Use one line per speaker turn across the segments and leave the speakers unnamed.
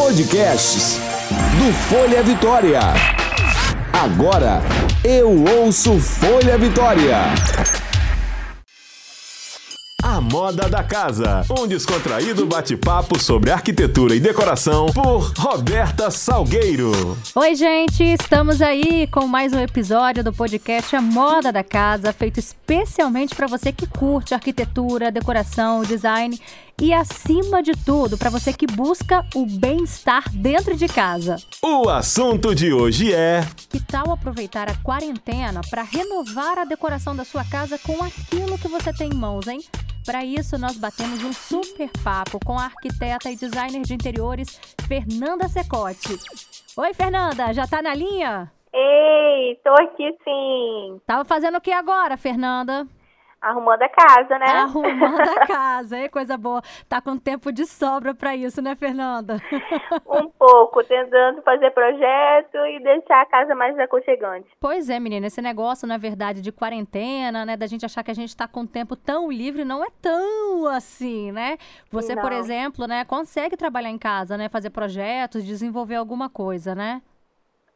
Podcasts do Folha Vitória. Agora eu ouço Folha Vitória. A Moda da Casa, um descontraído bate-papo sobre arquitetura e decoração por Roberta Salgueiro.
Oi, gente, estamos aí com mais um episódio do podcast A Moda da Casa, feito especialmente para você que curte arquitetura, decoração, design e, acima de tudo, para você que busca o bem-estar dentro de casa.
O assunto de hoje é:
Que tal aproveitar a quarentena para renovar a decoração da sua casa com aquilo que você tem em mãos, hein? Para isso, nós batemos um super papo com a arquiteta e designer de interiores Fernanda Secote. Oi, Fernanda, já tá na linha?
Ei, tô aqui sim.
Tava fazendo o que agora, Fernanda?
Arrumando a casa, né?
Arrumando a casa, é coisa boa. Tá com tempo de sobra para isso, né, Fernanda?
Um pouco, tentando fazer projeto e deixar a casa mais aconchegante.
Pois é, menina, esse negócio, na verdade, de quarentena, né, da gente achar que a gente tá com tempo tão livre, não é tão assim, né? Você,
Não.
por exemplo, né, consegue trabalhar em casa, né, fazer projetos, desenvolver alguma coisa, né?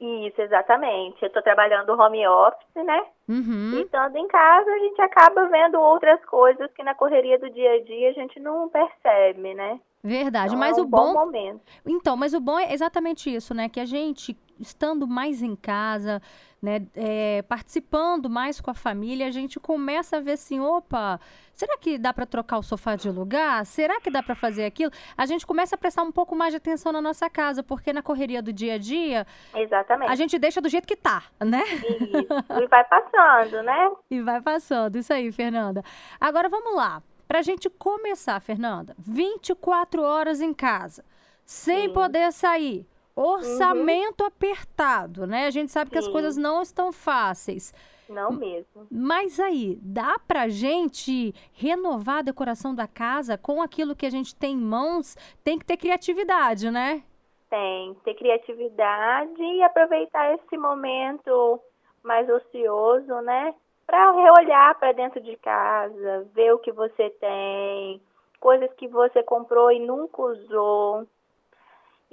Isso, exatamente. Eu tô trabalhando home office, né?
Uhum.
E estando em casa, a gente acaba vendo outras coisas que na correria do dia a dia a gente não percebe, né?
Verdade,
Então,
mas
é
o
um
bom
momento.
Então, mas o bom é exatamente isso, né? Que a gente, estando mais em casa, né, é, participando mais com a família, a gente começa a ver assim, opa, será que dá para trocar o sofá de lugar? Será que dá para fazer aquilo? A gente começa a prestar um pouco mais de atenção na nossa casa, porque na correria do dia a dia,
Exatamente.
a gente deixa do jeito que tá, né?
Isso. E vai passando, né?
E vai passando. Isso aí, Fernanda. Agora vamos lá. Pra gente começar, Fernanda, 24 horas em casa, sem
Sim.
poder sair. Orçamento apertado, né? A gente sabe que as coisas não estão fáceis.
Não mesmo.
Mas aí, dá pra gente renovar a decoração da casa com aquilo que a gente tem em mãos? Tem que ter criatividade, né?
Tem, ter criatividade e aproveitar esse momento mais ocioso, né? Para reolhar para dentro de casa, ver o que você tem, coisas que você comprou e nunca usou.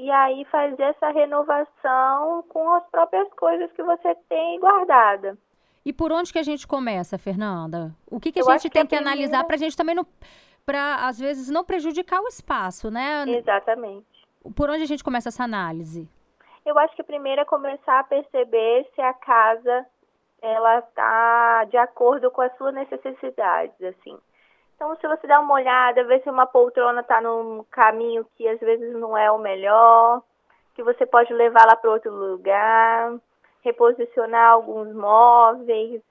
E aí fazer essa renovação com as próprias coisas que você tem guardada.
E por onde que a gente começa, Fernanda? O que, que a
Eu
gente
que
tem
a
que analisar
primeira-
para a gente também não. Para, às vezes, não prejudicar o espaço, né?
Exatamente.
Por onde a gente começa essa análise?
Eu acho que primeiro é começar a perceber se a casa ela está de acordo com as suas necessidades, assim. Então, se você dá uma olhada, ver se uma poltrona está num caminho que às vezes não é o melhor, que você pode levar lá para outro lugar, reposicionar alguns móveis,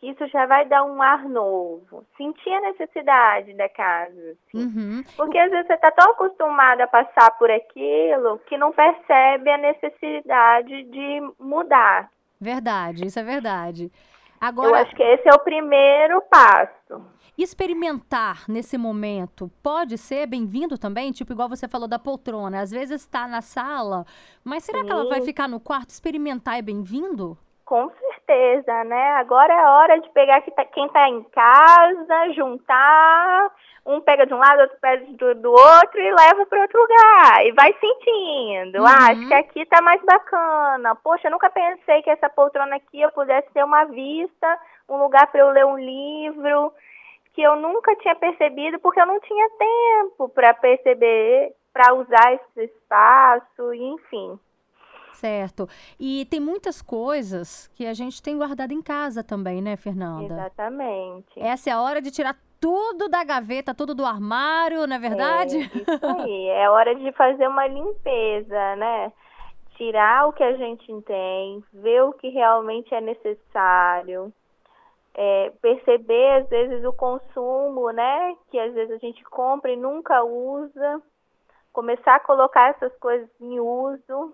isso já vai dar um ar novo. Sentir a necessidade da casa, assim.
Uhum.
Porque às vezes você está tão acostumado a passar por aquilo que não percebe a necessidade de mudar.
Verdade, isso é verdade.
Eu
Agora,
acho que esse é o primeiro passo.
experimentar nesse momento pode ser bem-vindo também? Tipo, igual você falou da poltrona. Às vezes está na sala, mas será que ela vai
Sim.
ficar no quarto? Experimentar é bem-vindo?
Com certeza, né? Agora é hora de pegar tá- quem está em casa, juntar, um pega de um lado, outro pega do, do outro e leva para outro lugar. E vai sentindo.
Uhum.
Ah, acho que aqui tá mais bacana. Poxa, eu nunca pensei que essa poltrona aqui eu pudesse ter uma vista, um lugar para eu ler um livro, que eu nunca tinha percebido porque eu não tinha tempo para perceber, para usar esse espaço, enfim.
Certo. E tem muitas coisas que a gente tem guardado em casa também, né, Fernanda?
Exatamente.
Essa é a hora de tirar tudo da gaveta, tudo do armário, não é verdade?
É, isso aí. É hora de fazer uma limpeza, né? Tirar o que a gente tem, ver o que realmente é necessário, é, perceber às vezes o consumo, né? Que às vezes a gente compra e nunca usa, começar a colocar essas coisas em uso.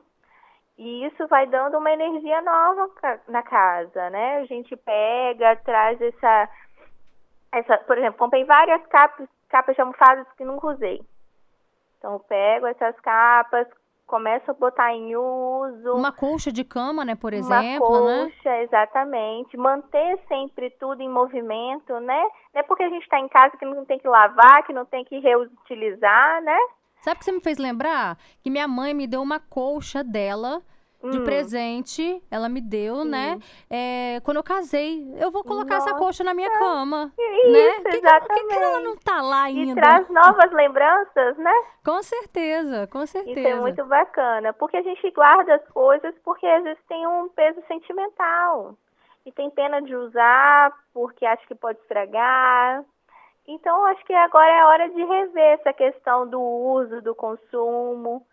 E isso vai dando uma energia nova na casa, né? A gente pega, traz essa, essa, por exemplo, comprei várias capas, capas de almofadas que nunca usei. Então eu pego essas capas, começo a botar em uso.
Uma colcha de cama, né, por
Uma
exemplo, né?
colcha, exatamente. Manter sempre tudo em movimento, né? Não é porque a gente está em casa que não tem que lavar, que não tem que reutilizar, né?
Sabe o que você me fez lembrar? Que minha mãe me deu uma colcha dela de
Hum.
presente. Ela me deu, né? É, quando eu casei. Eu vou colocar essa
Nossa.
colcha na minha cama.
Isso,
né? Que que- Por que, que
exatamente.
ela não tá lá
E
ainda?
traz novas lembranças, né?
Com certeza, com certeza.
Isso é muito bacana, porque a gente guarda as coisas porque às vezes tem um peso sentimental e tem pena de usar porque acha que pode estragar. Então, acho que agora é a hora de rever essa questão do uso, do consumo.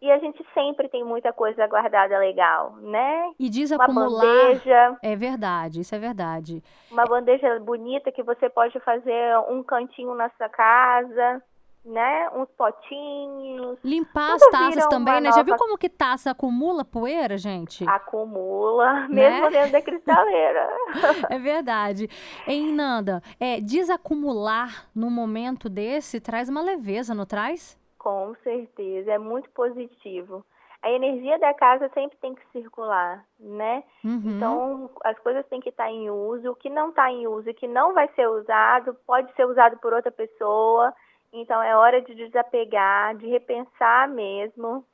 E a gente sempre tem muita coisa guardada legal, né?
E
Uma
desacumular.
bandeja,
É verdade, isso é verdade.
uma bandeja bonita que você pode fazer um cantinho na sua casa, né? Uns potinhos.
Limpar as taças também, né? Já viu
nova-
como que taça acumula poeira, gente?
Acumula,
Né?
mesmo dentro da cristaleira.
É verdade. Hein, Nanda, é, desacumular num momento desse traz uma leveza, não traz?
Com certeza, é muito positivo. A energia da casa sempre tem que circular, né?
Uhum.
Então, as coisas têm que estar em uso. O que não está em uso e que não vai ser usado, pode ser usado por outra pessoa. Então, é hora de desapegar, de repensar mesmo.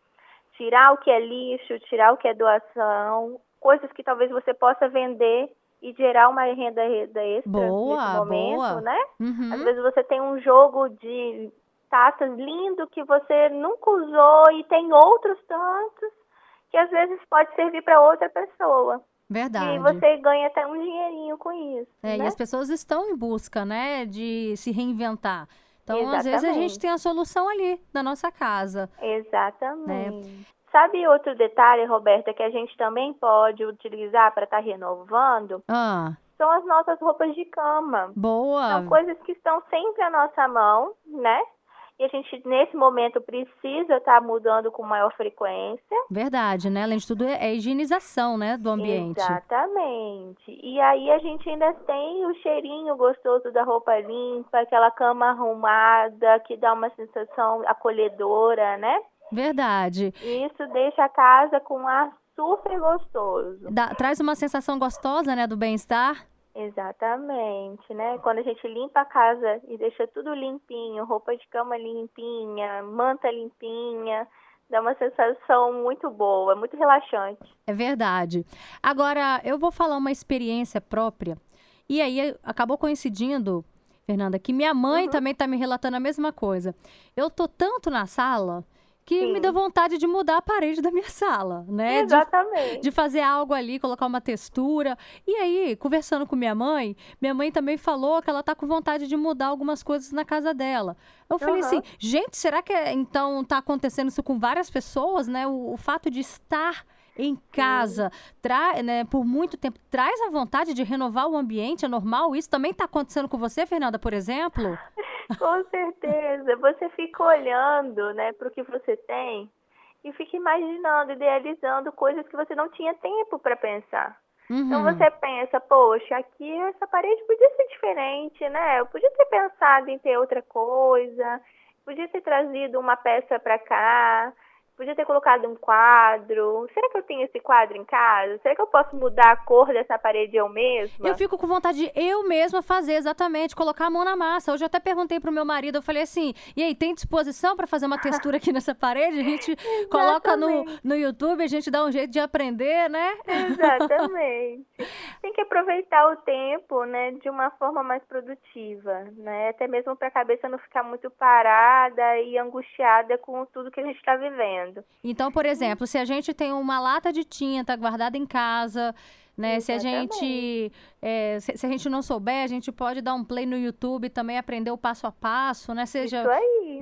Tirar o que é lixo, tirar o que é doação. Coisas que talvez você possa vender e gerar uma renda extra
Boa,
nesse momento,
boa.
né?
Uhum.
Às vezes você tem um jogo de lindo que você nunca usou e tem outros tantos que às vezes pode servir para outra pessoa.
Verdade.
E você ganha até um dinheirinho com isso.
É,
né?
E as pessoas estão em busca, né, de se reinventar. Então, às vezes, a gente
Exatamente.
tem a solução ali, na nossa casa.
Exatamente. Sabe outro detalhe, Roberta, que a gente também pode utilizar para estar renovando?
Ah,
São as nossas roupas de cama.
boa.
São coisas que estão sempre à nossa mão, né? E a gente, nesse momento, precisa estar mudando com maior frequência.
Verdade, né? Além de tudo, é é higienização, né, do ambiente.
Exatamente. E aí a gente ainda tem o cheirinho gostoso da roupa limpa, aquela cama arrumada, que dá uma sensação acolhedora, né?
Verdade.
E isso deixa a casa com um ar super gostoso.
Dá- traz uma sensação gostosa, né, do bem-estar.
Exatamente, né? Quando a gente limpa a casa e deixa tudo limpinho, roupa de cama limpinha, manta limpinha, dá uma sensação muito boa, muito relaxante.
É verdade. Agora, eu vou falar uma experiência própria. E aí, acabou coincidindo, Fernanda, que minha mãe também tá me relatando a mesma coisa. Eu tô tanto na sala que me
Sim.
deu vontade de mudar a parede da minha sala, né? De
Exatamente.
de fazer algo ali, colocar uma textura. E aí, conversando com minha mãe, minha mãe também falou que ela tá com vontade de mudar algumas coisas na casa dela. Eu falei
Aham.
assim, gente, será que então tá acontecendo isso com várias pessoas, né? O, o fato de estar em casa, tra né, por muito tempo, traz a vontade de renovar o ambiente, é normal isso? Também tá acontecendo com você, Fernanda, por exemplo?
Com certeza. Você fica olhando, né, para o que você tem e fica imaginando, idealizando coisas que você não tinha tempo para pensar. Então
Uhum.
você pensa, poxa, aqui essa parede podia ser diferente, né? Eu podia ter pensado em ter outra coisa, podia ter trazido uma peça para cá, podia ter colocado um quadro. Será que eu tenho esse quadro em casa? Será que eu posso mudar a cor dessa parede eu mesma?
Eu fico com vontade de eu mesma fazer exatamente, colocar a mão na massa. Hoje eu até perguntei pro meu marido, eu falei assim: "E aí, tem disposição para fazer uma textura aqui nessa parede? A gente coloca no, no YouTube, a gente dá um jeito de aprender, né?"
Exatamente. Tem que aproveitar o tempo, né, de uma forma mais produtiva, né? Até mesmo para a cabeça não ficar muito parada e angustiada com tudo que a gente está vivendo.
Então, por exemplo, se a gente tem uma lata de tinta guardada em casa, né? Se a gente é, se, se a gente não souber, a gente pode dar um play no YouTube também aprender o passo a passo, né? Seja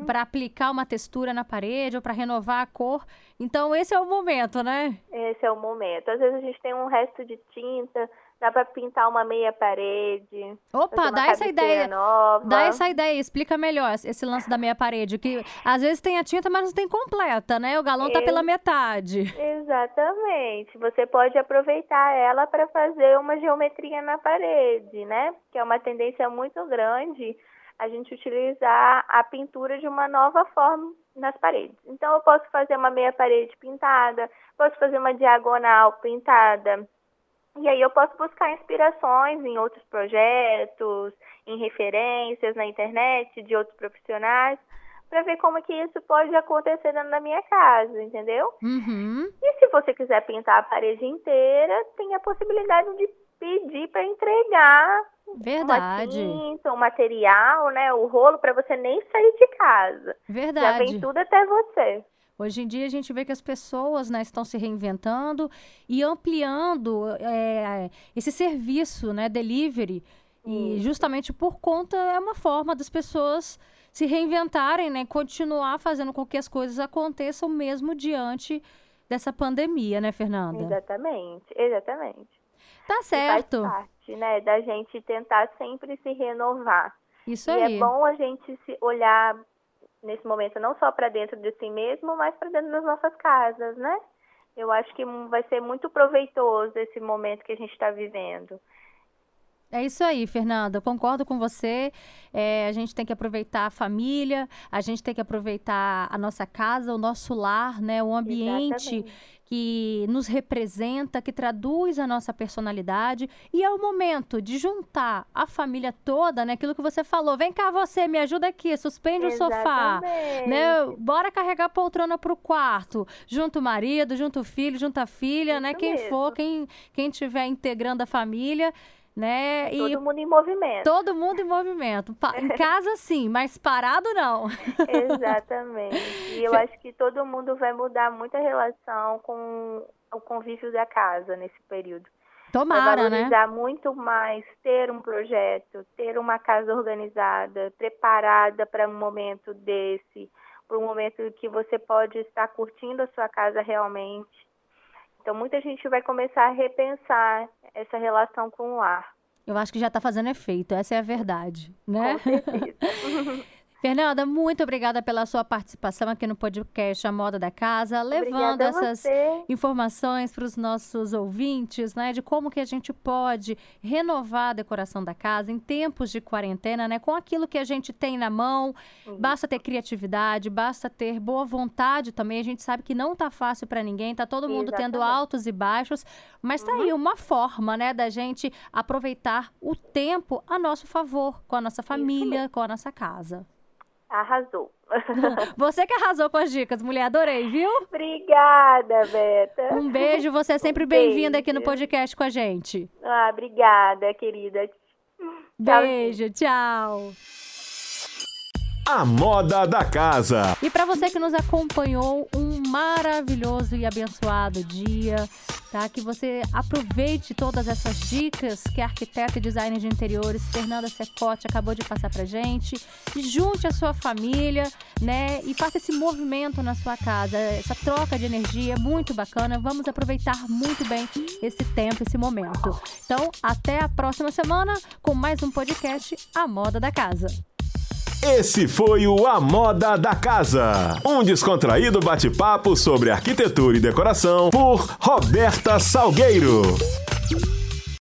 para aplicar uma textura na parede ou para renovar a cor. Então, esse é o momento, né?
Esse é o momento. Às vezes a gente tem um resto de tinta, dá para pintar uma meia parede.
Opa, dá essa ideia.
Nova.
Dá essa ideia, explica melhor esse lance da meia parede, que às vezes tem a tinta, mas não tem completa, né? O galão tá
Eu-
pela metade.
Exatamente. Você pode aproveitar ela para fazer uma geometria na parede, né? Que é uma tendência muito grande a gente utilizar a pintura de uma nova forma nas paredes. Então eu posso fazer uma meia parede pintada, posso fazer uma diagonal pintada. E aí eu posso buscar inspirações em outros projetos, em referências na internet de outros profissionais, para ver como que isso pode acontecer na minha casa, entendeu?
Uhum.
E se você quiser pintar a parede inteira, tem a possibilidade de pedir para entregar
Verdade.
uma tinta, um material, né, o rolo para você nem sair de casa.
Verdade.
Já vem tudo até você.
Hoje em dia a gente vê que as pessoas né, estão se reinventando e ampliando é, esse serviço, né, delivery. E justamente por conta é uma forma das pessoas se reinventarem, né, continuar fazendo com que as coisas aconteçam mesmo diante dessa pandemia, né, Fernanda?
Exatamente, exatamente.
Tá certo.
E faz parte, né, da gente tentar sempre se renovar.
Isso
e
aí.
é bom a gente se olhar nesse momento não só para dentro de si mesmo, mas para dentro das nossas casas, né? Eu acho que vai ser muito proveitoso esse momento que a gente está vivendo.
É isso aí, Fernanda. Eu concordo com você. É, a gente tem que aproveitar a família, a gente tem que aproveitar a nossa casa, o nosso lar, né? O ambiente
Exatamente.
que nos representa, que traduz a nossa personalidade. E é o momento de juntar a família toda, né? Aquilo que você falou. Vem cá você, me ajuda aqui, suspende o sofá. Né? Bora carregar a poltrona pro quarto. Junto o marido, junto o filho, junto a filha, né?
Isso
Quem
mesmo.
for, quem, quem tiver integrando a família, né? E
Todo mundo em movimento.
todo mundo em movimento. Em casa, sim, mas parado, não.
Exatamente. E eu acho que todo mundo vai mudar muito a relação com o convívio da casa nesse período. Vai
Tomara, né?
valorizar muito mais ter um projeto, ter uma casa organizada, preparada para um momento desse, para um momento que você pode estar curtindo a sua casa realmente. Então, muita gente vai começar a repensar essa relação com o lar.
Eu acho que já tá fazendo efeito, essa é a verdade, né?
Com certeza.
Fernanda, muito obrigada pela sua participação aqui no podcast A Moda da Casa, levando essas informações para os nossos ouvintes, né, de como que a gente pode renovar a decoração da casa em tempos de quarentena, né, com aquilo que a gente tem na mão. Basta ter criatividade, basta ter boa vontade também. A gente sabe que não tá fácil para ninguém, tá todo mundo tendo
Exatamente.
altos e baixos, mas tá aí uma forma, né, da gente aproveitar o tempo a nosso favor, com a nossa família, com a nossa casa.
Arrasou.
Você que arrasou com as dicas, mulher, adorei, viu?
obrigada, Beta.
Um beijo, você é sempre
Um
bem-vinda aqui no podcast com a gente.
Ah, obrigada, querida.
Beijo, tchau.
A moda da casa.
E para você que nos acompanhou, um maravilhoso e abençoado dia, tá? Que você aproveite todas essas dicas que a arquiteta e designer de interiores Fernanda Secote acabou de passar pra gente. E junte a sua família, né? E faça esse movimento na sua casa, essa troca de energia é muito bacana. Vamos aproveitar muito bem esse tempo, esse momento. Então, até a próxima semana com mais um podcast A Moda da Casa.
Esse foi o A Moda da Casa. Um descontraído bate-papo sobre arquitetura e decoração por Roberta Salgueiro.